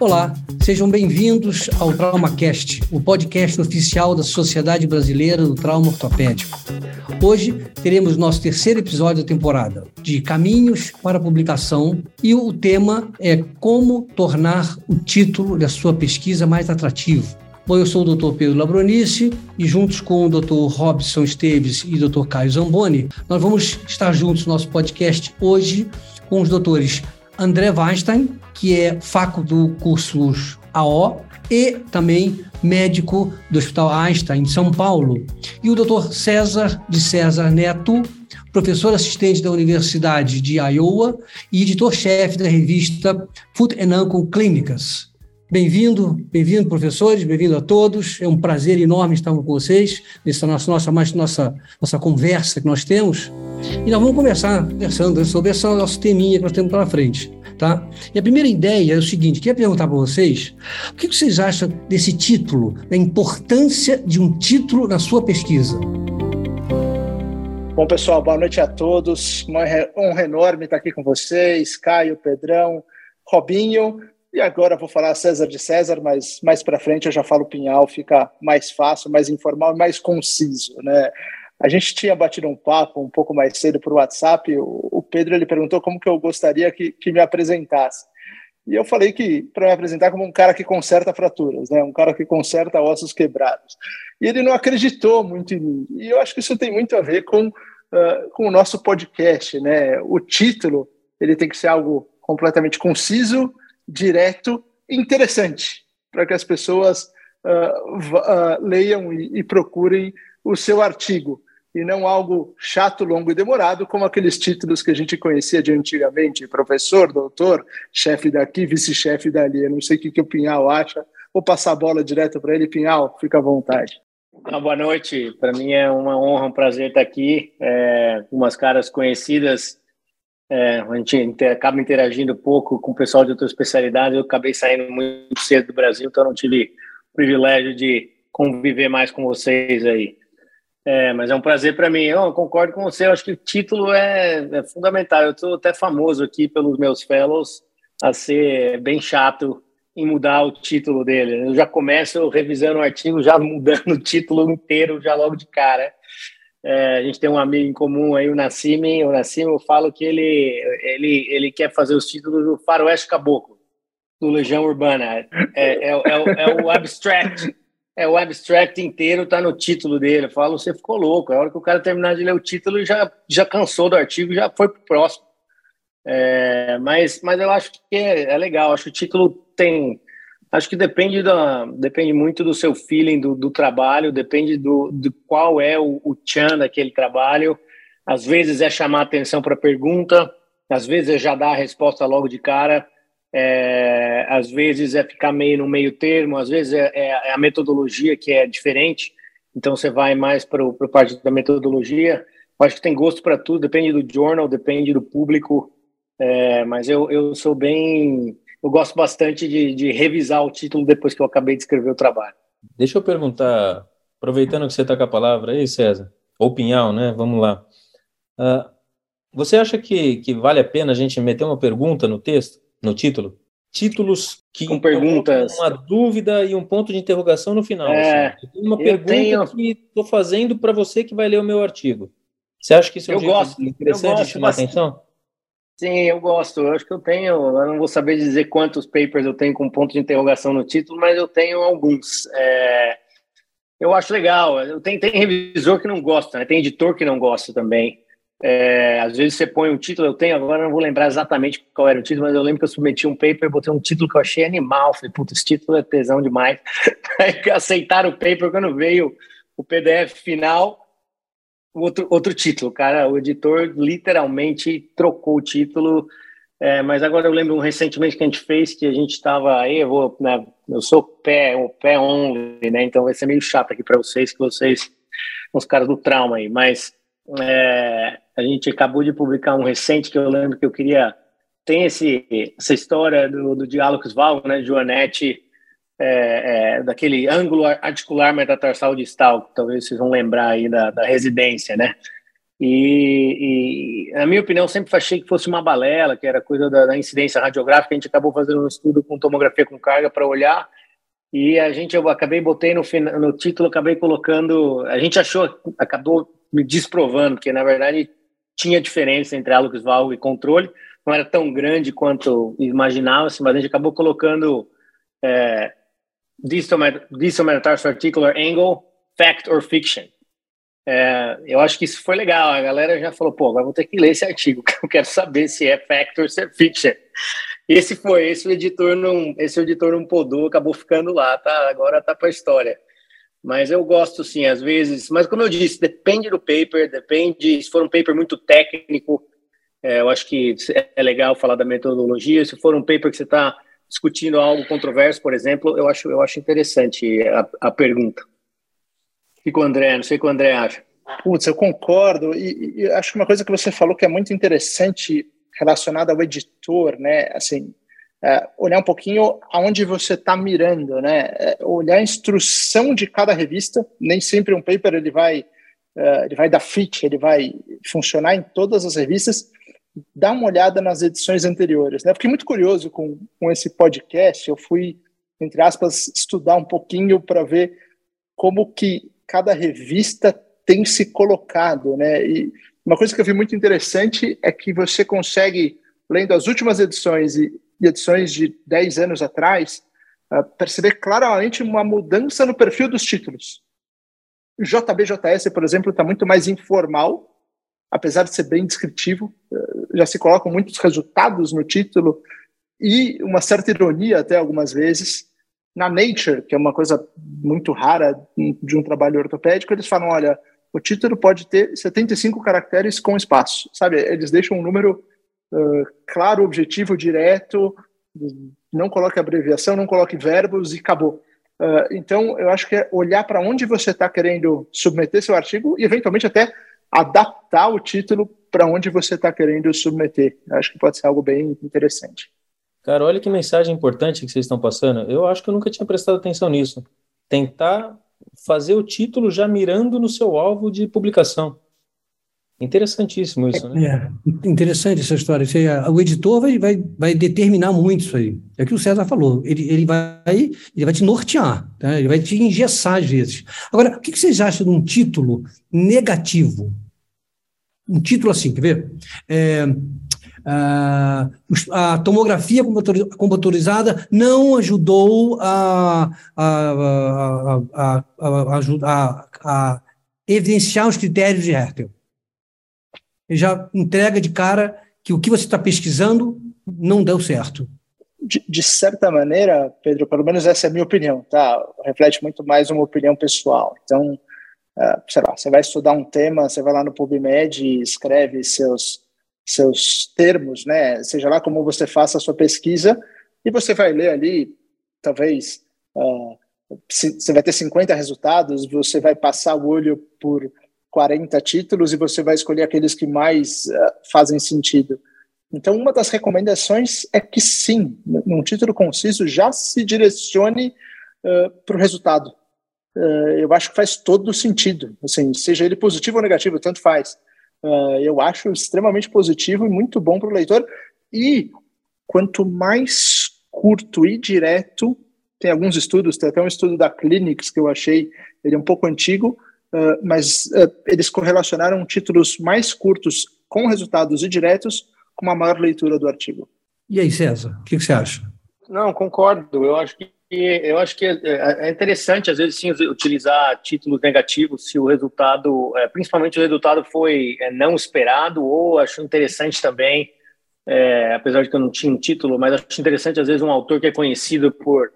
Olá, sejam bem-vindos ao TraumaCast, o podcast oficial da Sociedade Brasileira do Trauma Ortopédico. Hoje teremos nosso terceiro episódio da temporada, de Caminhos para Publicação, e o tema é Como tornar o título da sua pesquisa mais atrativo. Bom, eu sou o Dr. Pedro Labronice e juntos com o Dr. Robson Esteves e o Dr. Caio Zamboni, nós vamos estar juntos no nosso podcast hoje com os doutores André Weinstein, que é faco do curso AO e também médico do Hospital Einstein, em São Paulo, e o Dr. César de César Neto, professor assistente da Universidade de Iowa e editor-chefe da revista Foot and Ankle Clínicas. Bem-vindo, bem-vindo, professores, bem-vindo a todos. É um prazer enorme estar com vocês nessa nossa, nossa, nossa, nossa conversa que nós temos. E nós vamos começar conversando sobre esse nosso teminha que nós temos pela frente. Tá? E a primeira ideia é o seguinte: queria perguntar para vocês o que vocês acham desse título, da importância de um título na sua pesquisa? Bom, pessoal, boa noite a todos. Uma honra enorme estar aqui com vocês, Caio, Pedrão, Robinho. E agora vou falar César de César, mas mais para frente eu já falo Pinhal, fica mais fácil, mais informal e mais conciso, né? A gente tinha batido um papo um pouco mais cedo por WhatsApp. O, Pedro ele perguntou como que eu gostaria que, que me apresentasse. E eu falei que para me apresentar como um cara que conserta fraturas, né? Um cara que conserta ossos quebrados. E ele não acreditou muito em mim. E eu acho que isso tem muito a ver com uh, com o nosso podcast, né? O título ele tem que ser algo completamente conciso, direto, interessante, para que as pessoas uh, uh, leiam e, e procurem o seu artigo e não algo chato, longo e demorado, como aqueles títulos que a gente conhecia de antigamente, professor, doutor, chefe daqui, vice-chefe dali. Eu não sei o que, que o Pinhal acha. Vou passar a bola direto para ele. Pinhal, fica à vontade. Ah, boa noite. Para mim é uma honra, um prazer estar aqui. É, umas caras conhecidas. É, a gente acaba interagindo pouco com o pessoal de outras especialidades. Eu acabei saindo muito cedo do Brasil, então não tive o privilégio de conviver mais com vocês aí. É, mas é um prazer para mim. Eu concordo com você. Eu acho que o título é, é fundamental. Eu estou até famoso aqui pelos meus fellows a ser bem chato em mudar o título dele. Eu já começo revisando o artigo, já mudando o título inteiro, já logo de cara. É, a gente tem um amigo em comum aí, o Nassim. O Nassim, eu falo que ele, ele, ele quer fazer os títulos do Faroeste Caboclo, do Legião Urbana. É, é, é, é o abstract é, o abstract inteiro está no título dele. Eu falo, você ficou louco. A hora que o cara terminar de ler o título, já, já cansou do artigo, já foi para o próximo. É, mas, mas eu acho que é, é, legal. Acho que o título tem. Acho que depende, da, depende muito do seu feeling do, do trabalho, depende do, do qual é o, o tchan daquele trabalho. Às vezes é chamar atenção para a pergunta, às vezes é já dar a resposta logo de cara é, às vezes é ficar meio no meio termo, às vezes é, é, é a metodologia que é diferente, então você vai mais para a parte da metodologia. Eu acho que tem gosto para tudo, depende do journal, depende do público, é, mas eu, eu sou bem. Eu gosto bastante de, de revisar o título depois que eu acabei de escrever o trabalho. Deixa eu perguntar, aproveitando que você está com a palavra aí, César, ou Pinhal, né? Vamos lá. Uh, você acha que, que vale a pena a gente meter uma pergunta no texto? no título. Títulos que com perguntas, uma dúvida e um ponto de interrogação no final. É, assim. uma pergunta tenho... que estou fazendo para você que vai ler o meu artigo. Você acha que isso é um eu gosto, interessante eu gosto de chamar bastante. atenção? Sim, eu gosto. Eu acho que eu tenho. Eu não vou saber dizer quantos papers eu tenho com ponto de interrogação no título, mas eu tenho alguns. É, eu acho legal. Tenho, tem revisor que não gosta, né? tem editor que não gosta também. É, às vezes você põe um título, eu tenho, agora não vou lembrar exatamente qual era o título, mas eu lembro que eu submeti um paper, botei um título que eu achei animal. Falei, puta, esse título é tesão demais. Aí aceitaram o paper quando veio o PDF final, outro, outro título, cara. O editor literalmente trocou o título. É, mas agora eu lembro um recentemente que a gente fez que a gente estava aí, eu vou, né, eu sou pé, o pé only, né? Então vai ser meio chato aqui para vocês, que vocês os caras do trauma aí, mas é, a gente acabou de publicar um recente que eu lembro que eu queria. Tem esse, essa história do, do diálogos Val, né, Joanete, é, é, daquele ângulo articular metatarsal distal, que talvez vocês vão lembrar aí da, da residência, né? E, e, na minha opinião, sempre achei que fosse uma balela, que era coisa da, da incidência radiográfica. A gente acabou fazendo um estudo com tomografia com carga para olhar. E a gente, eu acabei, botei no, no título, acabei colocando. A gente achou, acabou me desprovando, que na verdade tinha diferença entre hálux valve e controle. Não era tão grande quanto imaginava-se, mas a gente acabou colocando é, distal, distal metatarsus articular angle, fact or fiction. É, eu acho que isso foi legal. A galera já falou, pô, agora vou ter que ler esse artigo, que eu quero saber se é fact ou se é fiction. Esse foi, esse editor não, esse editor não podou, acabou ficando lá, tá? Agora tá para história. Mas eu gosto sim, às vezes. Mas como eu disse, depende do paper, depende. Se for um paper muito técnico, é, eu acho que é legal falar da metodologia. Se for um paper que você está discutindo algo controverso, por exemplo, eu acho, eu acho interessante a, a pergunta. Com o André, não sei o que o André acha. Putz, eu concordo. E, e, acho que uma coisa que você falou que é muito interessante relacionada ao editor, né? Assim, é, olhar um pouquinho aonde você está mirando, né? É, olhar a instrução de cada revista. Nem sempre um paper ele vai, é, ele vai dar fit, ele vai funcionar em todas as revistas. Dá uma olhada nas edições anteriores, né? Fiquei muito curioso com, com esse podcast. Eu fui, entre aspas, estudar um pouquinho para ver como que cada revista tem se colocado, né? E uma coisa que eu vi muito interessante é que você consegue, lendo as últimas edições e, edições de 10 anos atrás, uh, perceber claramente uma mudança no perfil dos títulos. O JBJS, por exemplo, está muito mais informal, apesar de ser bem descritivo, uh, já se colocam muitos resultados no título e uma certa ironia até algumas vezes na Nature, que é uma coisa muito rara de um trabalho ortopédico, eles falam, olha, o título pode ter 75 caracteres com espaço, sabe? Eles deixam um número uh, claro, objetivo, direto, não coloque abreviação, não coloque verbos e acabou. Uh, então, eu acho que é olhar para onde você está querendo submeter seu artigo e, eventualmente, até adaptar o título para onde você está querendo submeter. Eu acho que pode ser algo bem interessante. Cara, olha que mensagem importante que vocês estão passando. Eu acho que eu nunca tinha prestado atenção nisso. Tentar fazer o título já mirando no seu alvo de publicação. Interessantíssimo isso, né? É, interessante essa história. o editor vai, vai, vai determinar muito isso aí. É o que o César falou. Ele, ele, vai, ele vai te nortear, tá? ele vai te engessar às vezes. Agora, o que vocês acham de um título negativo? Um título assim, quer ver? É, ah, a tomografia computadorizada não ajudou a, a, a, a, a evidenciar os critérios de Hertel. Ele já entrega de cara que o que você está pesquisando não deu certo. De, de, certa maneira, Pedro, pelo menos essa é a minha opinião, tá? Reflete muito mais uma opinião pessoal. Então, uh, sei lá, você vai estudar um tema, você vai lá no PubMed e escreve seus seus termos, né? Seja lá como você faça a sua pesquisa, e você vai ler ali, talvez, uh, você vai ter 50 resultados, você vai passar o olho por 40 títulos e você vai escolher aqueles que mais uh, fazem sentido. Então, uma das recomendações é que sim, num título conciso, já se direcione uh, para o resultado. Eu acho que faz todo sentido, assim, seja ele positivo ou negativo, tanto faz Uh, eu acho extremamente positivo e muito bom para o leitor. E quanto mais curto e direto, tem alguns estudos, tem até um estudo da Clinics que eu achei, ele é um pouco antigo, uh, mas uh, eles correlacionaram títulos mais curtos com resultados e diretos com uma maior leitura do artigo. E aí, César, o que, que você acha? Não, concordo. Eu acho que eu acho que é, é interessante, às vezes, sim, utilizar títulos negativos se o resultado, é, principalmente o resultado foi é, não esperado, ou acho interessante também, é, apesar de que eu não tinha um título, mas acho interessante, às vezes, um autor que é conhecido por,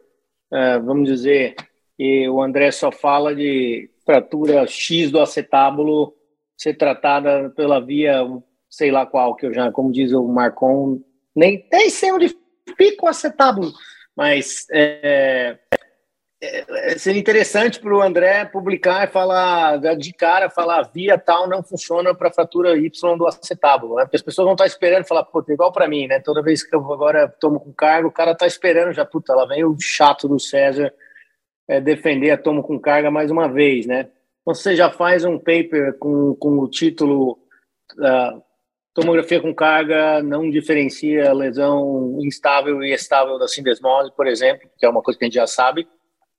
é, vamos dizer, e o André só fala de fratura X do acetábulo ser tratada pela via, sei lá qual, que eu já, como diz o Marcon, nem, nem sei onde fica o acetábulo mas é, é, é, seria interessante para o André publicar e falar de cara, falar via tal não funciona para fratura Y do acetábulo, né? Porque as pessoas vão estar esperando falar, puta, igual para mim, né? Toda vez que eu agora tomo com carga, o cara está esperando já, puta, lá vem o chato do César é, defender a tomo com carga mais uma vez, né? Então você já faz um paper com, com o título uh, tomografia com carga não diferencia lesão instável e estável da sindesmose, por exemplo, que é uma coisa que a gente já sabe.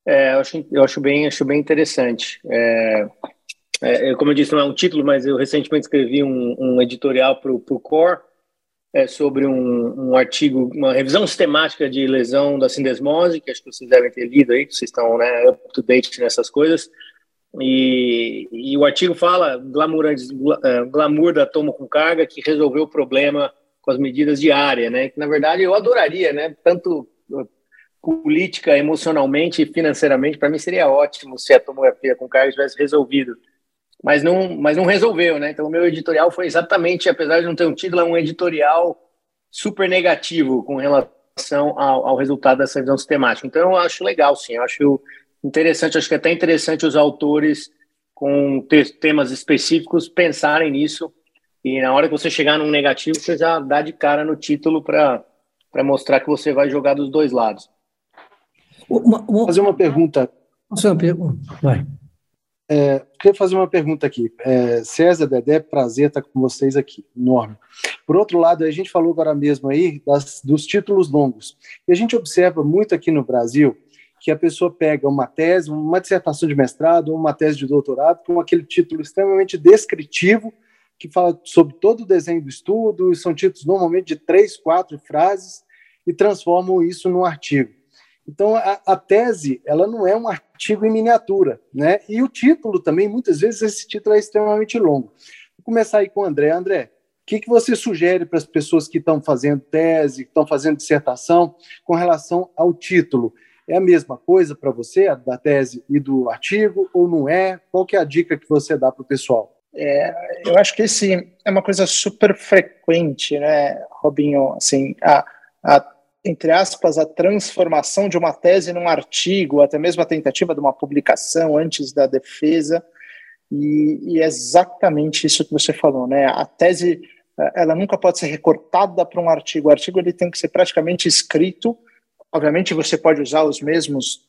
É, eu, acho, eu acho bem, acho bem interessante. É, é, como eu disse, não é um título, mas eu recentemente escrevi um, um editorial para o Core é, sobre um, um, artigo, uma revisão sistemática de lesão da sindesmose, que acho que vocês devem ter lido aí, que vocês estão né, up to date nessas coisas. E, e o artigo fala glamour, é, glamour da tomo com carga que resolveu o problema com as medidas de área, né? Que na verdade eu adoraria, né? Tanto uh, política, emocionalmente e financeiramente, para mim seria ótimo se a tomografia com carga tivesse resolvido mas não, mas não resolveu, né? Então o meu editorial foi exatamente, apesar de não ter um título, é um editorial super negativo com relação ao, ao resultado dessa visão sistemática. Então eu acho legal, sim, eu acho interessante, acho que é até interessante os autores com temas específicos pensarem nisso e na hora que você chegar num negativo, você já dá de cara no título para mostrar que você vai jogar dos dois lados. Uma, uma... Fazer uma pergunta. Fazer uma pergunta. Vai. É, queria fazer uma pergunta aqui. É, César, Dedé, prazer estar com vocês aqui, enorme. Por outro lado, a gente falou agora mesmo aí das, dos títulos longos. E a gente observa muito aqui no Brasil que a pessoa pega uma tese, uma dissertação de mestrado, uma tese de doutorado, com aquele título extremamente descritivo, que fala sobre todo o desenho do estudo, são títulos normalmente de três, quatro frases, e transformam isso num artigo. Então, a, a, tese, ela não é um artigo em miniatura, né? E o título também, muitas vezes, esse título é extremamente longo. Vou começar aí com o André. André, o que, que você sugere para as pessoas que estão fazendo tese, que estão fazendo dissertação, com relação ao título? É a mesma coisa para você, a da tese e do artigo, ou não é? Qual que é a dica que você dá para o pessoal? É, eu acho que esse é uma coisa super frequente, né, Robinho? Assim, a, a entre aspas, a transformação de uma tese num artigo, até mesmo a tentativa de uma publicação antes da defesa, e, e é exatamente isso que você falou, né? A tese, ela nunca pode ser recortada para um artigo. O artigo ele tem que ser praticamente escrito. Obviamente, você pode usar os mesmos,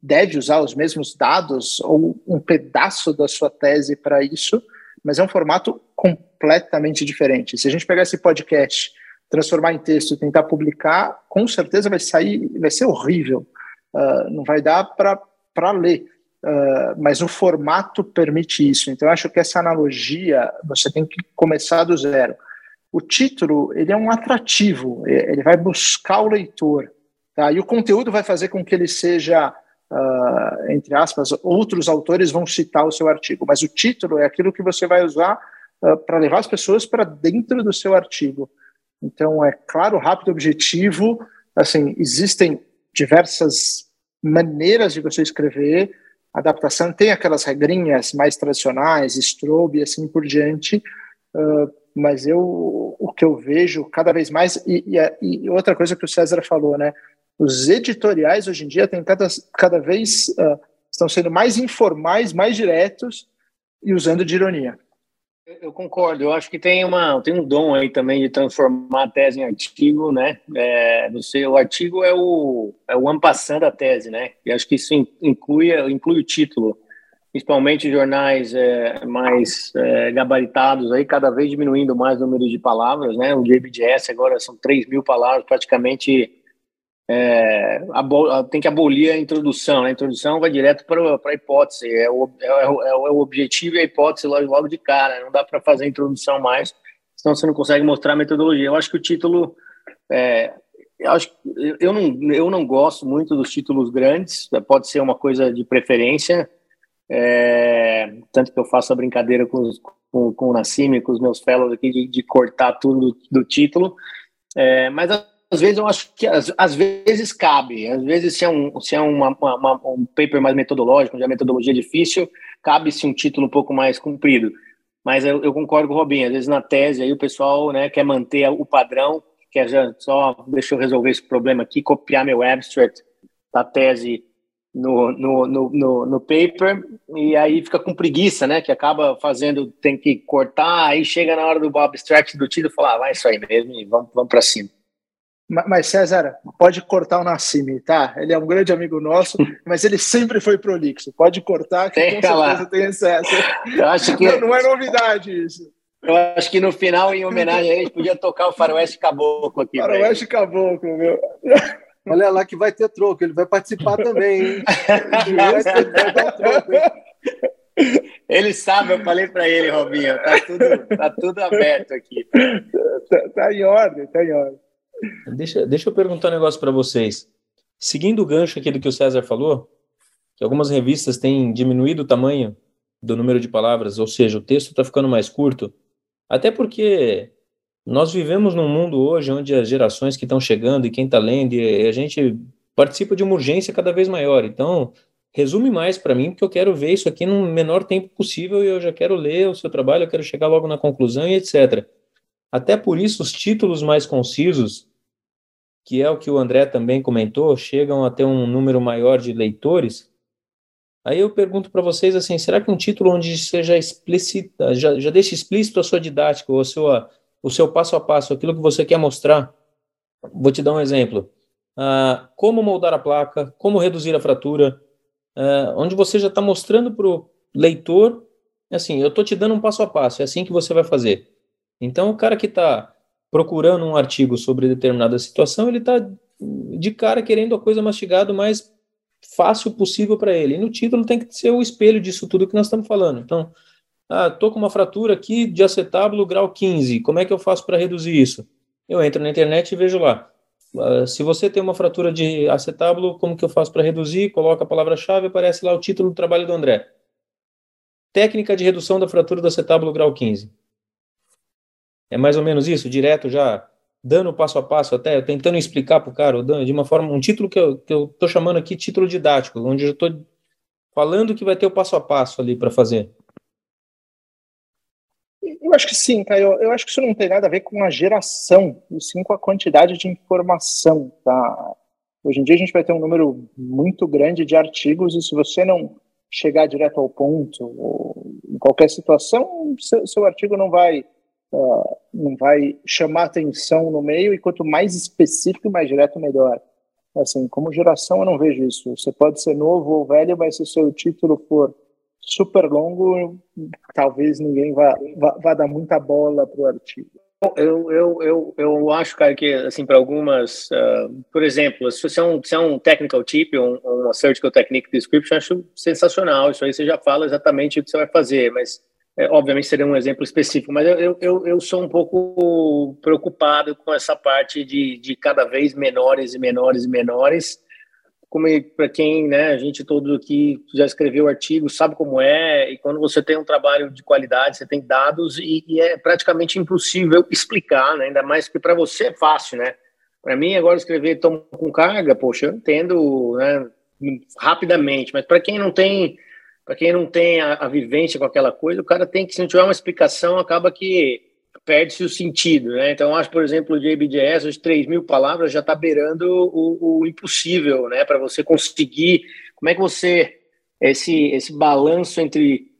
deve usar os mesmos dados ou um pedaço da sua tese para isso, mas é um formato completamente diferente. Se a gente pegar esse podcast transformar em texto e tentar publicar, com certeza vai sair, vai ser horrível. Uh, não vai dar para ler. Uh, mas o formato permite isso. Então, eu acho que essa analogia você tem que começar do zero. O título ele é um atrativo, ele vai buscar o leitor, tá? E o conteúdo vai fazer com que ele seja, uh, entre aspas, outros autores vão citar o seu artigo, mas o título é aquilo que você vai usar uh, para levar as pessoas para dentro do seu artigo. Então, é claro, rápido, objetivo. Assim, existem diversas maneiras de você escrever. A adaptação tem aquelas regrinhas mais tradicionais, strobe e assim por diante. Uh, mas eu, o que eu vejo cada vez mais e, e, e, outra coisa que o César falou, né? Os editoriais hoje em dia têm cada, cada vez uh, estão sendo mais informais, mais diretos e usando de ironia. Eu concordo. Eu acho que tem uma tem um dom aí também de transformar a tese em artigo, né? É, você, o artigo é o é o ampassando da tese, né? E acho que isso inclui inclui o título, principalmente jornais é, mais é, gabaritados aí, cada vez diminuindo mais o número de palavras, né? O JBJS agora são 3 mil palavras, praticamente é, tem que abolir a introdução. Né? A introdução vai direto para a hipótese, é o, é, é, é, o objetivo e a hipótese logo, logo de cara. Não dá para fazer a introdução mais, senão você não consegue mostrar a metodologia. Eu acho que o título. É, eu, acho, eu, não, eu não gosto muito dos títulos grandes, pode ser uma coisa de preferência, é, tanto que eu faço a brincadeira com, com, com o Nassim, com os meus fellows aqui, de, de cortar tudo do, do título. É, mas às vezes eu acho que às, às, vezes cabe, às vezes se é um, se é uma, uma, um paper mais metodológico, onde a metodologia é difícil, cabe-se um título um pouco mais comprido. Mas eu, eu, concordo com o Robinho, às vezes na tese aí o pessoal né, quer manter o padrão, quer já, só deixa eu resolver esse problema aqui, copiar meu abstract da tese no, no, no, no, no paper, e aí fica com preguiça, né, que acaba fazendo, tem que cortar, aí chega na hora do abstract do título e fala, ah, vai isso aí mesmo, e vamos, vamos para cima. Mas César, pode cortar o Nassimi, tá? Ele é um grande amigo nosso, mas ele sempre foi prolixo. Pode cortar, que tem com certeza tem excesso. Eu acho que não, não é novidade isso. Eu acho que no final, em homenagem a ele, podia tocar o Faroeste Caboclo aqui. Faroeste Caboclo, meu. Olha lá que vai ter troco, ele vai participar também, hein? vai, ter, vai dar troco, hein? Ele sabe, eu falei para ele, Robinho, tá tudo, tá tudo aberto aqui. Tá, tá em ordem, tá em ordem. Deixa, deixa eu perguntar um negócio para vocês. Seguindo o gancho aqui do que o César falou, que algumas revistas têm diminuído o tamanho do número de palavras, ou seja, o texto está ficando mais curto, até porque nós vivemos num mundo hoje onde as gerações que estão chegando e quem está lendo, e a gente participa de uma urgência cada vez maior. Então, resume mais para mim, porque eu quero ver isso aqui no menor tempo possível e eu já quero ler o seu trabalho, eu quero chegar logo na conclusão e etc. Até por isso, os títulos mais concisos, que é o que o André também comentou, chegam a ter um número maior de leitores. Aí eu pergunto para vocês assim, será que um título onde seja explícita, já, já deixa explícito a sua didática ou a sua, o seu passo a passo, aquilo que você quer mostrar? Vou te dar um exemplo. Ah, como moldar a placa, como reduzir a fratura, uh, onde você já está mostrando para o leitor, assim, eu estou te dando um passo a passo, é assim que você vai fazer. Então, o cara que está procurando um artigo sobre determinada situação, ele está de cara querendo a coisa mastigada o mais fácil possível para ele. E no título tem que ser o espelho disso tudo que nós estamos falando. Então, ah, tô com uma fratura aqui de acetábulo grau 15. Como é que eu faço para reduzir isso? Eu entro na internet e vejo lá. Uh, se você tem uma fratura de acetábulo, como que eu faço para reduzir? Coloca a palavra-chave, aparece lá o título do trabalho do André. Técnica de redução da fratura do acetábulo grau 15. É mais ou menos isso, direto já, dando passo a passo até, tentando explicar para o cara, de uma forma, um título que eu estou chamando aqui título didático, onde eu estou falando que vai ter o passo a passo ali para fazer. Eu acho que sim, Caio. Eu acho que isso não tem nada a ver com a geração, e sim com a quantidade de informação. Tá? Hoje em dia a gente vai ter um número muito grande de artigos, e se você não chegar direto ao ponto, ou em qualquer situação, seu, seu artigo não vai, uh, não vai chamar atenção no meio, e quanto mais específico e mais direto, melhor. Assim, como geração, eu não vejo isso. Você pode ser novo ou velho, mas se o seu título for super longo, talvez ninguém vá, vá, vá dar muita bola para o artigo. Eu, eu, eu, eu acho, cara, que assim, para algumas, uh, por exemplo, se você é um, se é um technical tip, um, uma surgical technique description, acho sensacional. Isso aí você já fala exatamente o que você vai fazer, mas é, obviamente seria um exemplo específico. Mas eu, eu, eu sou um pouco preocupado com essa parte de, de cada vez menores e menores e menores como para quem, né, a gente todo aqui já escreveu artigo, sabe como é, e quando você tem um trabalho de qualidade, você tem dados e, e é praticamente impossível explicar, né, ainda mais que para você é fácil, né? Para mim agora escrever tom com carga, poxa, eu entendo, né, rapidamente, mas para quem não tem, para quem não tem a, a vivência com aquela coisa, o cara tem que se não tiver uma explicação, acaba que perde-se o sentido, né? Então, acho, por exemplo, o JBJS, os 3 mil palavras já está beirando o, o, impossível, né? Para você conseguir, como é que você, esse, esse balanço entre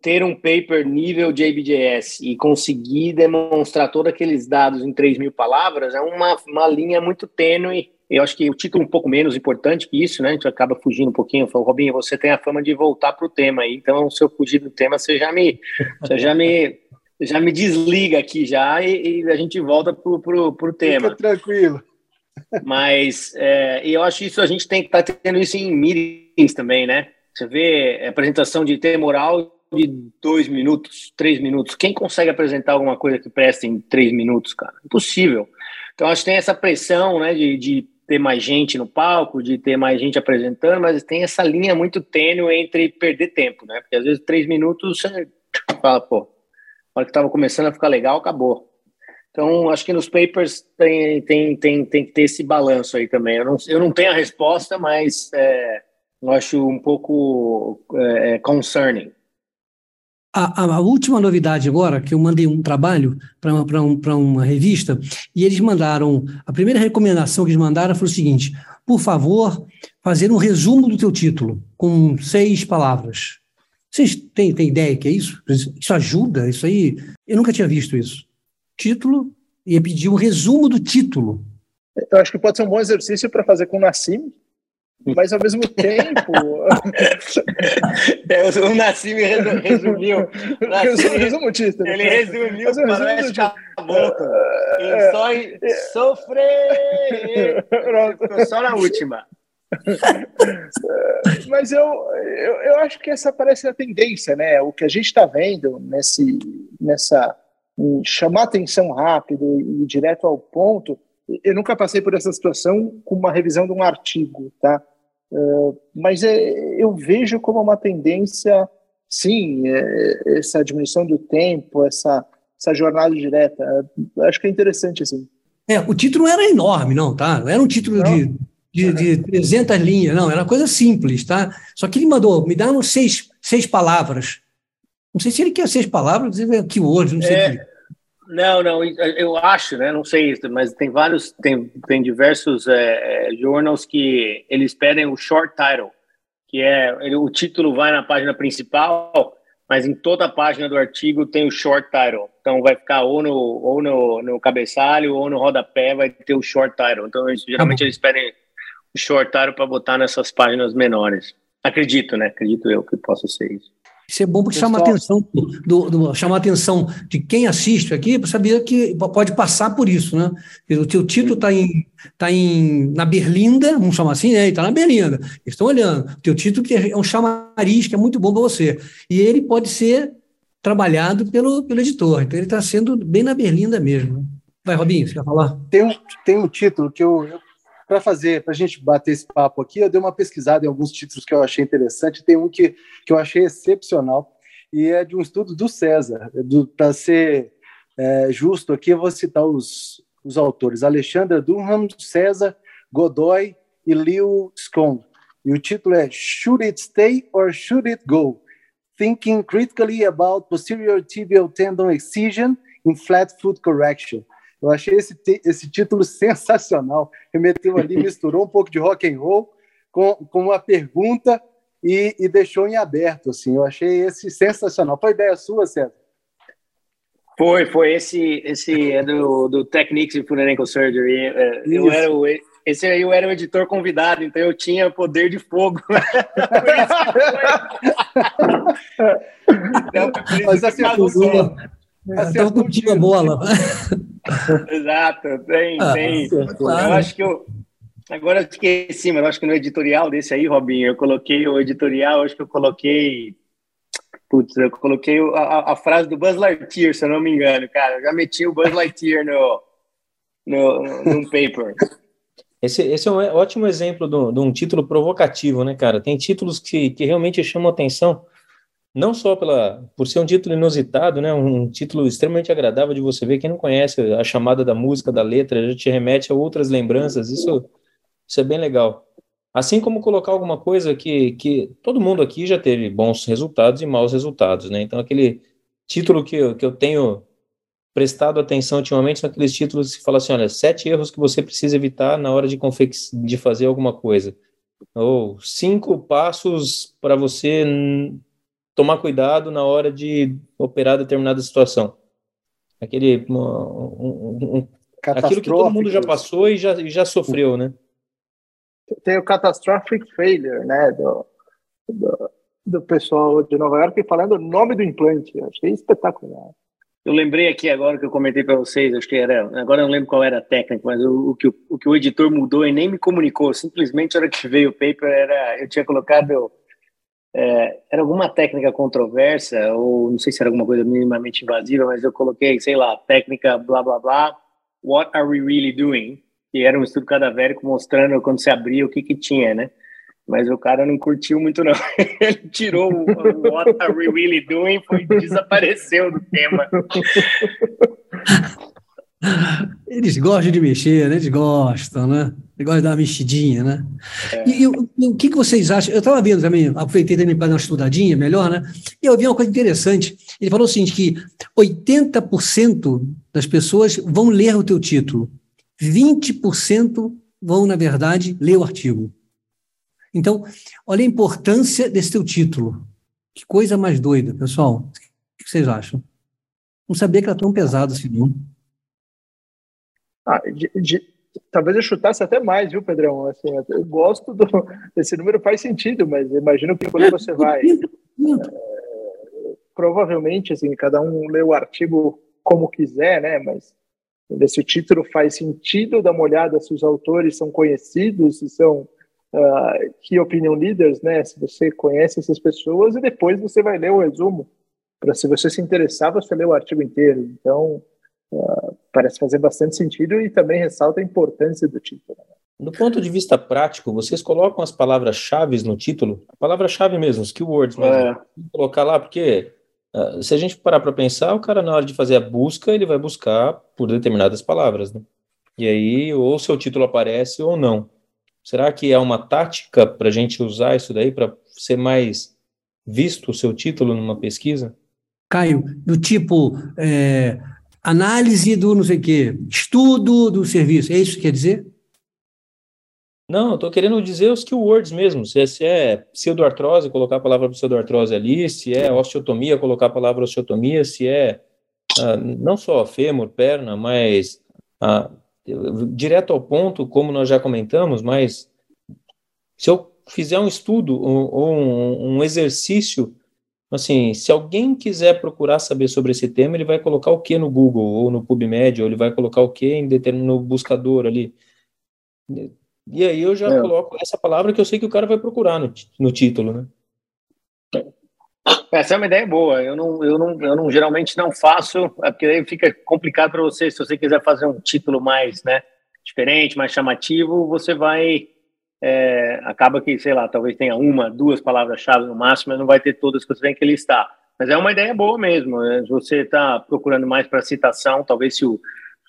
ter um paper nível JBJS e conseguir demonstrar todos aqueles dados em 3 mil palavras é uma, uma linha muito tênue. Eu acho que o título é um pouco menos importante que isso, né? A gente acaba fugindo um pouquinho. Falou, Robinho, você tem a fama de voltar para o tema aí, então se eu fugir do tema, você já me, você já me já me desliga aqui já e, e a gente volta pro, pro, pro tema. Fica tranquilo. Mas é, eu acho isso a gente tem que estar tá tendo isso em meetings também, né? Você vê apresentação de tema oral de dois minutos, três minutos. Quem consegue apresentar alguma coisa que presta em três minutos, cara? Impossível. Então acho que tem essa pressão, né, de, de ter mais gente no palco, de ter mais gente apresentando, mas tem essa linha muito tênue entre perder tempo, né? Porque às vezes três minutos você fala, pô, hora que estava começando a ficar legal, acabou. Então, acho que nos papers tem, tem, tem, tem que ter esse balanço aí também. Eu não, eu não tenho a resposta, mas é, eu acho um pouco é concerning. A, a, última novidade agora, que eu mandei um trabalho para um, uma revista, e eles mandaram, a primeira recomendação que eles mandaram foi o seguinte, por favor, fazer um resumo do teu título, com seis palavras. Vocês têm, têm ideia que é isso? Isso ajuda? Isso aí. Eu nunca tinha visto isso. Título, ia pedir um resumo do título. Eu acho que pode ser um bom exercício para fazer com o Nassim, mas ao mesmo tempo. é, o Nassim resumiu. Nassim, o título. Ele resumiu o faroeste caboclo. É, só em sofrer. Ficou só na última. Mas eu, eu, eu, acho que essa parece a tendência, né? O que a gente está vendo nesse, nessa chamar atenção rápido e direto ao ponto. Eu nunca passei por essa situação com uma revisão de um artigo, tá? Uh, mas é, eu vejo como uma tendência, sim, é, essa diminuição do tempo, essa, essa jornada direta. acho que é interessante, assim. É, o título não era enorme, não, tá? Não era um título não. de de, de 300 linhas, não, era coisa simples, tá? Só que ele mandou, me dá seis, seis palavras. Não sei se ele quer seis palavras, que hoje, não sei. É, não, não, eu acho, né? Não sei, mas tem vários, tem, tem diversos é, é, journals que eles pedem o short title, que é ele, o título vai na página principal, mas em toda a página do artigo tem o short title. Então vai ficar ou no, ou no, no cabeçalho ou no rodapé vai ter o short title. Então geralmente eles pedem shortaram para botar nessas páginas menores. Acredito, né? Acredito eu que possa ser isso. Isso é bom porque chama a atenção do, do, chama atenção de quem assiste aqui para saber que pode passar por isso, né? O teu título está em, tá em na berlinda, vamos chamar assim, né? Está na berlinda. Eles estão olhando. O teu título que é um chamariz que é muito bom para você. E ele pode ser trabalhado pelo, pelo editor. Então ele está sendo bem na berlinda mesmo. Vai, Robinho, você quer falar? Tem um, tem um título que eu, eu para fazer, para a gente bater esse papo aqui, eu dei uma pesquisada em alguns títulos que eu achei interessante. Tem um que, que eu achei excepcional e é de um estudo do César. Para ser é, justo aqui, eu vou citar os, os autores: Alexandre Durham, César Godoy e Liu Scone. E o título é Should It Stay or Should It Go? Thinking Critically About Posterior Tibial Tendon Excision in Flat Foot Correction. Eu achei esse, esse título sensacional. Remeteu ali, misturou um pouco de rock and roll com, com uma pergunta e, e, deixou em aberto. Assim, eu achei esse sensacional. Foi ideia sua, César? Foi, foi. Esse, esse é do, do Techniques in Ankle Surgery. É, eu era o, esse aí eu era o editor convidado, então eu tinha poder de fogo. então, Mas assim, Estava curtindo a bola. Exato, tem, ah, tem. Claro. Eu acho que eu. Agora eu esqueci, mas eu acho que no editorial desse aí, Robinho, eu coloquei o editorial, acho que eu coloquei. Putz, eu coloquei a, a, frase do Buzz Lightyear, se eu não me engano, cara. Eu já meti o Buzz Lightyear no, no, no paper. Esse, esse é um ótimo exemplo de, de um título provocativo, né, cara? Tem títulos que, que realmente chamam atenção não só pela, por ser um título inusitado, né, um título extremamente agradável de você ver. Quem não conhece a chamada da música, da letra, já te remete a outras lembranças. Isso, isso é bem legal. Assim como colocar alguma coisa que, que todo mundo aqui já teve bons resultados e maus resultados, né? Então, aquele título que eu, que eu tenho prestado atenção ultimamente são aqueles títulos que falam assim: olha, sete erros que você precisa evitar na hora de, de fazer alguma coisa. Ou cinco passos para você tomar cuidado na hora de operar determinada situação. Aquele um, um, um, aquilo que todo mundo já passou e já, e já sofreu, né? Tem o catastrophic failure, né, do, do, do pessoal de Nova York falando o nome do implante. Achei espetacular. Eu lembrei aqui agora que eu comentei para vocês, acho que era, agora eu não lembro qual era a técnica, mas o, o, que, o, o que o editor mudou e nem me comunicou, simplesmente a hora que veio o paper era, eu tinha colocado é, era alguma técnica controversa, ou não sei se era alguma coisa minimamente invasiva, mas eu coloquei, sei lá, técnica blá blá blá, what are we really doing? Que era um estudo cadavérico mostrando quando se abria o que que tinha, né? Mas o cara não curtiu muito, não. Ele tirou o, What Are We Really Doing e desapareceu do tema. Eles gostam de mexer, né? Eles gostam, né? Eles gostam de dar uma mexidinha, né? É. E, e, e, o que, que vocês acham? Eu estava vendo também, aproveitei também para dar uma estudadinha melhor, né? E eu vi uma coisa interessante. Ele falou o seguinte, que 80% das pessoas vão ler o teu título, 20% vão, na verdade, ler o artigo. Então, olha a importância desse teu título. Que coisa mais doida, pessoal. O que vocês acham? Não sabia que era tão pesado assim, não. Ah, de, de, talvez eu chutasse até mais, viu, Pedrão? Assim, eu gosto do, número, faz sentido, mas imagino que quando você vai. É, provavelmente, assim, cada um lê o artigo como quiser, né? Mas se o título faz sentido, dá uma olhada se os autores são conhecidos, se são uh, key opinion leaders, né? Se você conhece essas pessoas, e depois você vai ler o resumo. Para se você se interessar, você lê o artigo inteiro. Então, uh, parece fazer bastante sentido e também ressalta a importância do título. Né? Do ponto de vista prático, vocês colocam as palavras-chave no título? A palavra-chave mesmo, os keywords mesmo. É. Colocar lá, porque uh, se a gente parar para pensar, o cara na hora de fazer a busca, ele vai buscar por determinadas palavras, né? E aí, ou seu título aparece ou não. Será que é uma tática para a gente usar isso daí para ser mais visto o seu título numa pesquisa? Caio, do tipo é, análise do não sei o quê, estudo do serviço, é isso que quer dizer? Não, estou querendo dizer os keywords mesmo. Se é, se é pseudoartrose, colocar a palavra pseudoartrose ali, se é osteotomia, colocar a palavra osteotomia, se é ah, não só fêmur, perna, mas ah, direto ao ponto, como nós já comentamos, mas se eu fizer um estudo ou, ou um, um, exercício, assim, se alguém quiser procurar saber sobre esse tema, ele vai colocar o que no Google ou no PubMed, ou ele vai colocar o que em determinado buscador ali. E aí eu já é. coloco essa palavra que eu sei que o cara vai procurar no, no título, né? Essa é uma ideia boa. Eu não, eu não, eu não geralmente não faço, é porque aí fica complicado para você. Se você quiser fazer um título mais, né, diferente, mais chamativo, você vai é, acaba que, sei lá, talvez tenha uma, duas palavras-chave no máximo, mas não vai ter todas que você tem que listar. Mas é uma ideia boa mesmo. Né? Você está procurando mais para citação, talvez se o,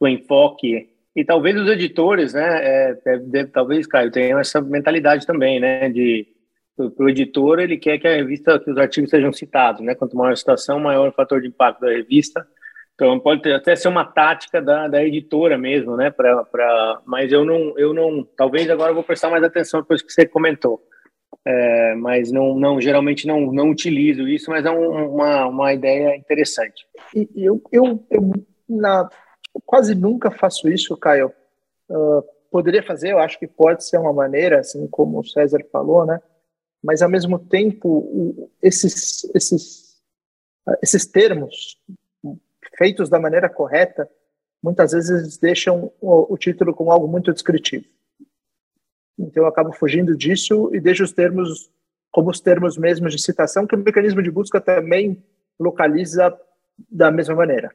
o enfoque e talvez os editores, né, é, deve, deve, talvez, Caio, tenham essa mentalidade também, né, de para o editor, ele quer que a revista, que os artigos sejam citados, né? Quanto maior a citação, maior o fator de impacto da revista. Então pode ter, até ser uma tática da, da editora mesmo, né? Pra, pra, mas eu não, eu não, talvez agora eu vou prestar mais atenção depois que você comentou. É, mas não, não, geralmente não, não utilizo isso, mas é um, uma, uma ideia interessante. E eu, eu, eu na, quase nunca faço isso, Caio. Uh, poderia fazer, eu acho que pode ser uma maneira, assim como o César falou, né? mas ao mesmo tempo esses esses esses termos feitos da maneira correta muitas vezes deixam o, o título como algo muito descritivo. Então eu acabo fugindo disso e deixo os termos como os termos mesmos de citação que o mecanismo de busca também localiza da mesma maneira.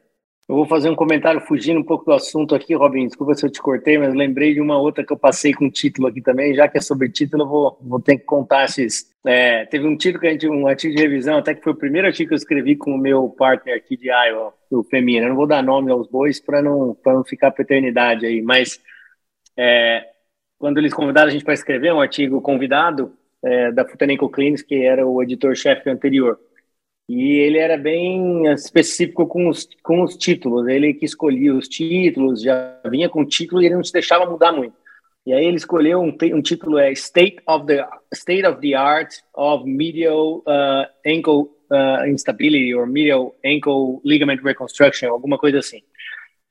Eu vou fazer um comentário fugindo um pouco do assunto aqui, Robin. Desculpa se eu te cortei, mas lembrei de uma outra que eu passei com título aqui também. Já que é sobre título, eu vou, vou ter que contar esses. É, teve um título que a gente, um artigo de revisão, até que foi o primeiro artigo que eu escrevi com o meu partner aqui de Iowa, o Femina. Eu não vou dar nome aos bois para não, não ficar para eternidade aí, mas é, quando eles convidaram a gente para escrever um artigo convidado é, da Futanenco Clinics, que era o editor-chefe anterior. E ele era bem específico com os, com os títulos. Ele que escolhia os títulos, já vinha com o título e ele não se deixava mudar muito. E aí ele escolheu um, um título é State of the State of the Art of Medial uh, Ankle uh, Instability or Medial Ankle Ligament Reconstruction, alguma coisa assim.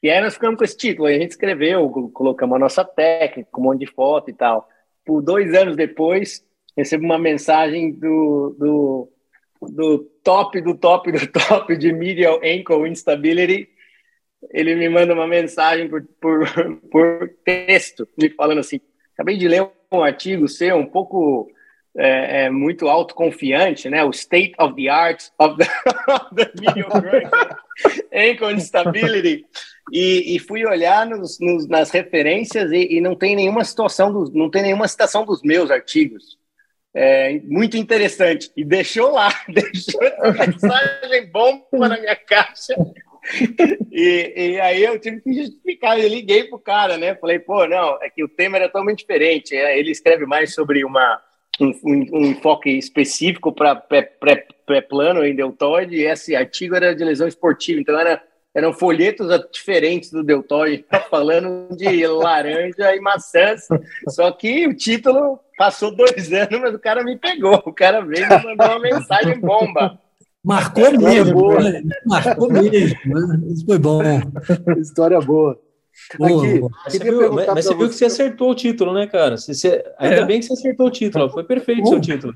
E aí nós ficamos com esse título. Aí a gente escreveu, colocamos a nossa técnica, um monte de foto e tal. Por dois anos depois, recebo uma mensagem do, do do top, do top, do top de medial ankle instability, ele me manda uma mensagem por, por, por texto, me falando assim, acabei de ler um artigo seu um pouco é, é, muito autoconfiante, né? O state of the art of the, of the medial ankle instability. E, e, fui olhar nos, nos, nas referências e, e, não tem nenhuma situação, dos, não tem nenhuma citação dos meus artigos é, muito interessante. E deixou lá, deixou essa mensagem bomba na minha caixa. E, e, aí eu tive que justificar, eu liguei pro cara, né? Falei, pô, não, é que o tema era totalmente diferente. É, ele escreve mais sobre uma, um, um, um enfoque específico para pré-plano em deltoide, e esse artigo era de lesão esportiva, então era eram folhetos diferentes do Deltoide, tá falando de laranja e maçãs. Só que o título passou dois anos, mas o cara me pegou. O cara veio e mandou uma mensagem bomba. Marcou mesmo, boa. marcou mesmo. Isso foi bom. História boa. Aqui, mas você viu, mas, mas você viu que você acertou o título, né, cara? Você, você, ainda é. bem que você acertou o título. Foi perfeito o seu título.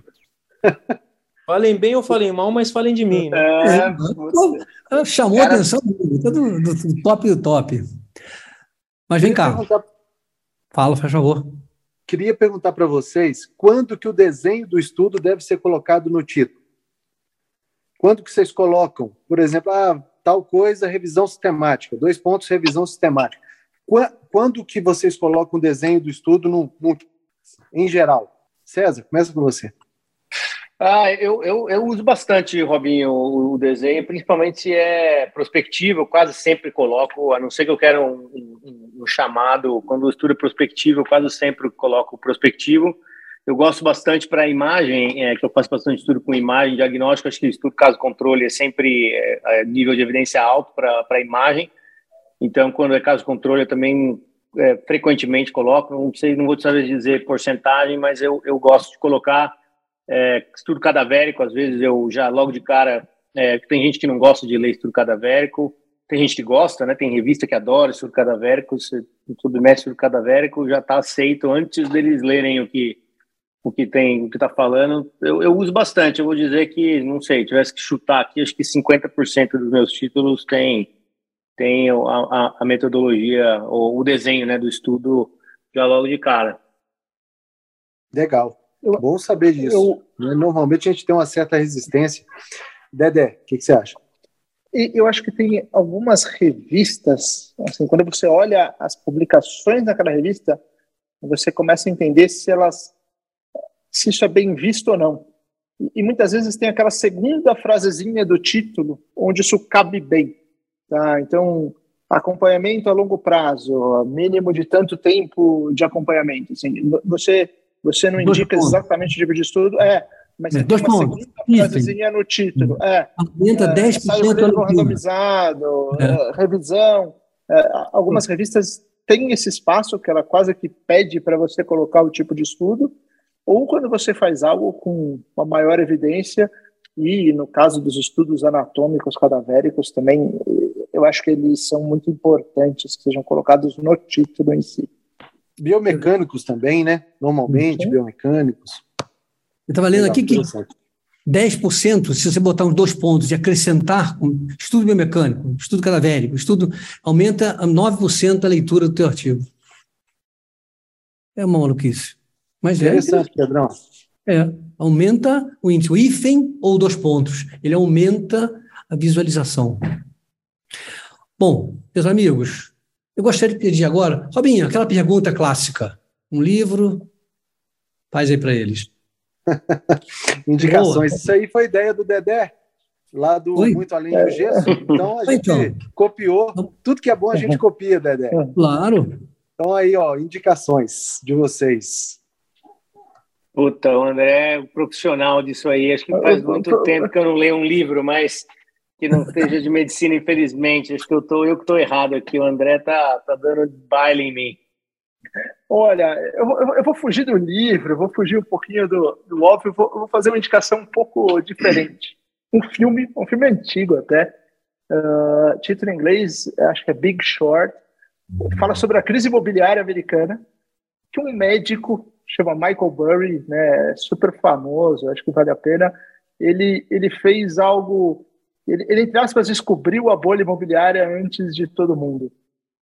Falem bem ou falem mal, mas falem de mim. Né? É, chamou cara... a atenção do, do, do, top do top. Mas vem cá. Perguntar... Fala, por favor. Queria perguntar para vocês quando que o desenho do estudo deve ser colocado no título. Quando que vocês colocam, por exemplo, ah, tal coisa, revisão sistemática, dois pontos, revisão sistemática. Quando que vocês colocam o desenho do estudo no, no em geral? César, começa com você. Ah, eu, eu, eu uso bastante, Robinho, o, o, desenho, principalmente se é prospectivo, eu quase sempre coloco, a não ser que eu quero um, um, um chamado, quando eu estudo prospectivo, eu quase sempre coloco prospectivo. Eu gosto bastante para imagem, é, que eu faço bastante estudo com imagem, diagnóstico, acho que estudo caso controle é sempre é, é nível de evidência alto para imagem. Então, quando é caso controle, eu também é, frequentemente coloco, não sei, não vou saber dizer porcentagem, mas eu, eu gosto de colocar é, estudo cadavérico, às vezes eu já logo de cara, é, tem gente que não gosta de ler estudo cadavérico, tem gente que gosta, né? Tem revista que adora estudo cadavérico, se submete estudo cadavérico, já está aceito antes deles lerem o que o que tem, o que está falando. Eu, eu, uso bastante. Eu vou dizer que, não sei, tivesse que chutar aqui, acho que 50% dos meus títulos tem tem a, a, a metodologia ou o desenho, né, do estudo já logo de cara. Legal. Eu, Bom saber disso. Eu, né? Normalmente a gente tem uma certa resistência. Dedé, o que, que, você acha? Eu acho que tem algumas revistas, assim, quando você olha as publicações daquela revista, você começa a entender se elas, se isso é bem visto ou não. E, e muitas vezes tem aquela segunda frasezinha do título, onde isso cabe bem. Tá? Então, acompanhamento a longo prazo, mínimo de tanto tempo de acompanhamento. Assim, você você não indica exatamente o tipo de estudo, é, mas é, dois pontos. frasezinha no título. É, Aumenta é, 10% randomizado, é. é. revisão. É, algumas revistas têm esse espaço que ela quase que pede para você colocar o tipo de estudo, ou quando você faz algo com uma maior evidência, e no caso dos estudos anatômicos cadavéricos também, eu acho que eles são muito importantes que sejam colocados no título em si. Biomecânicos também, né? Normalmente, uhum. biomecânicos. Eu estava lendo aqui que 10%, se você botar uns dois pontos e acrescentar um estudo biomecânico, estudo cadavérico, estudo, aumenta 9% a leitura do teu artigo. É uma maluquice. Mas é Interessante, é, Pedrão. É, aumenta o índice, o hífen ou dois pontos. Ele aumenta a visualização. Bom, meus amigos, eu gostaria de pedir agora, Robinho, aquela pergunta clássica. Um livro, faz aí para eles. Indicações. Boa. Isso aí foi ideia do Dedé, lá do Oi? Muito Além do Gesso. Então a gente então. copiou. Tudo que é bom a gente copia, Dedé. Claro. Então aí, ó, indicações de vocês. Puta, o André é um profissional disso aí. Acho que faz muito tempo que eu não leio um livro, mas que não seja de medicina, infelizmente. Acho que eu tô eu que estou errado aqui. O André tá, tá dando baile em mim. Olha, eu, eu, vou fugir do livro, vou fugir um pouquinho do, do óbvio, vou, vou fazer uma indicação um pouco diferente. Um filme, um filme antigo até, uh, título em inglês, acho que é Big Short, fala sobre a crise imobiliária americana, que um médico chama Michael Burry, né, super famoso, acho que vale a pena, ele, ele fez algo ele, ele, entre aspas, descobriu a bolha imobiliária antes de todo mundo.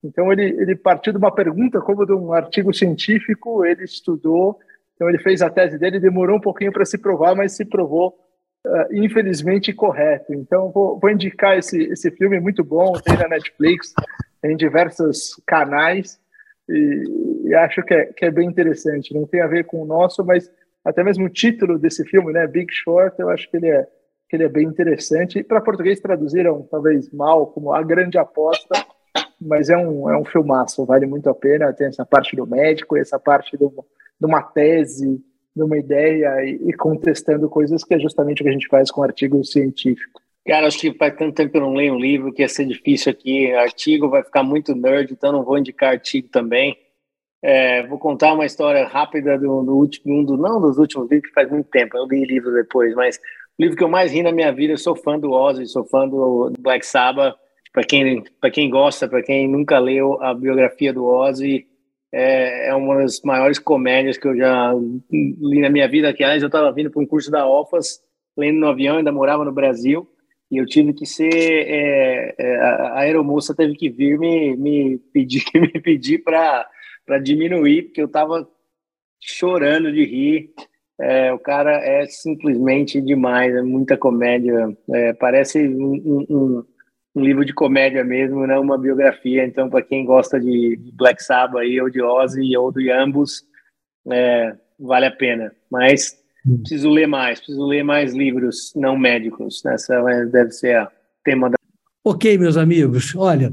Então, ele, ele partiu de uma pergunta, como de um artigo científico, ele estudou, então ele fez a tese dele, demorou um pouquinho para se provar, mas se provou, uh, infelizmente, correto. Então, vou, vou indicar esse, esse filme muito bom, tem na Netflix, tem diversos canais, e, e acho que é, que é bem interessante. Não tem a ver com o nosso, mas até mesmo o título desse filme, né, Big Short, eu acho que ele é que ele é bem interessante. Para português traduziram talvez mal como A Grande Aposta, mas é um, é um filmaço, vale muito a pena. Tem essa parte do médico, essa parte do, de uma tese, de uma ideia e, e, contestando coisas que é justamente o que a gente faz com artigo científico. Cara, acho que faz tanto tempo que eu não leio um livro que ia ser difícil aqui. Artigo vai ficar muito nerd, então não vou indicar artigo também. É, vou contar uma história rápida do, do último, do, não dos últimos livros, que faz muito tempo, eu li livro depois, mas livro que eu mais ri na minha vida, eu sou fã do Ozzy, sou fã do Black Sabbath. para quem, quem gosta, para quem nunca leu a biografia do Ozzy, é, é, uma das maiores comédias que eu já li na minha vida. Que, aliás, eu estava vindo para um curso da OFAS, lendo no avião, ainda morava no Brasil, e eu tive que ser. É, é, a aeromoça teve que vir me, me pedir, me pedir para diminuir, porque eu estava chorando de rir. É, o cara é simplesmente demais, é muita comédia. É, parece um, um, um, livro de comédia mesmo, não uma biografia. Então, para quem gosta de Black Sabbath aí, ou de Ozzy ou de ambos, é, vale a pena. Mas hum. preciso ler mais, preciso ler mais livros não médicos. Essa deve ser a tema da. Ok, meus amigos, olha,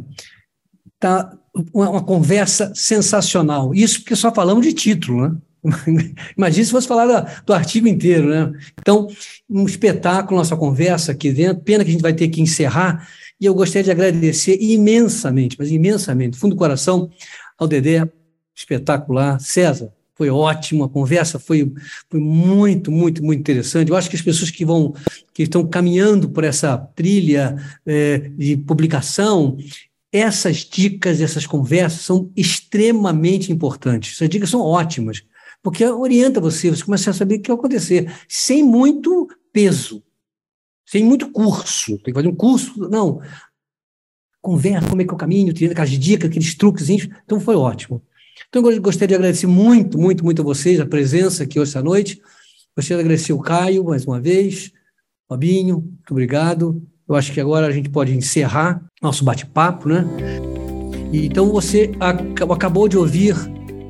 tá uma, uma conversa sensacional. Isso porque só falamos de título, né? Imagina se fosse falar do artigo inteiro, né? Então, um espetáculo, nossa conversa aqui dentro. Pena que a gente vai ter que encerrar. E eu gostaria de agradecer imensamente, mas imensamente, fundo do coração, ao Dedé, espetacular. César, foi ótimo, a conversa foi, foi muito, muito, muito interessante. Eu acho que as pessoas que vão, que estão caminhando por essa trilha é, de publicação, essas dicas, essas conversas são extremamente importantes. Essas dicas são ótimas porque orienta você, você começa a saber o que vai acontecer, sem muito peso, sem muito curso. Tem que fazer um curso, não. Conversa, como é que é o caminho, tendo aquelas dicas, aqueles truquezinhos. Então foi ótimo. Então eu gostaria de agradecer muito, muito, muito a vocês, a presença aqui hoje à noite. Gostaria de agradecer o Caio mais uma vez, Fabinho, muito obrigado. Eu acho que agora a gente pode encerrar nosso bate-papo, né? Então você acabou de ouvir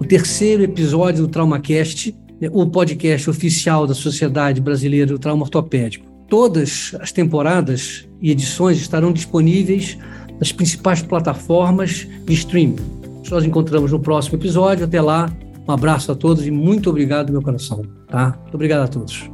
o terceiro episódio do TraumaCast, né, o podcast oficial da Sociedade Brasileira do Trauma Ortopédico. Todas as temporadas e edições estarão disponíveis nas principais plataformas de streaming. Nós encontramos no próximo episódio. Até lá, um abraço a todos e muito obrigado, meu coração. Tá? Muito obrigado a todos.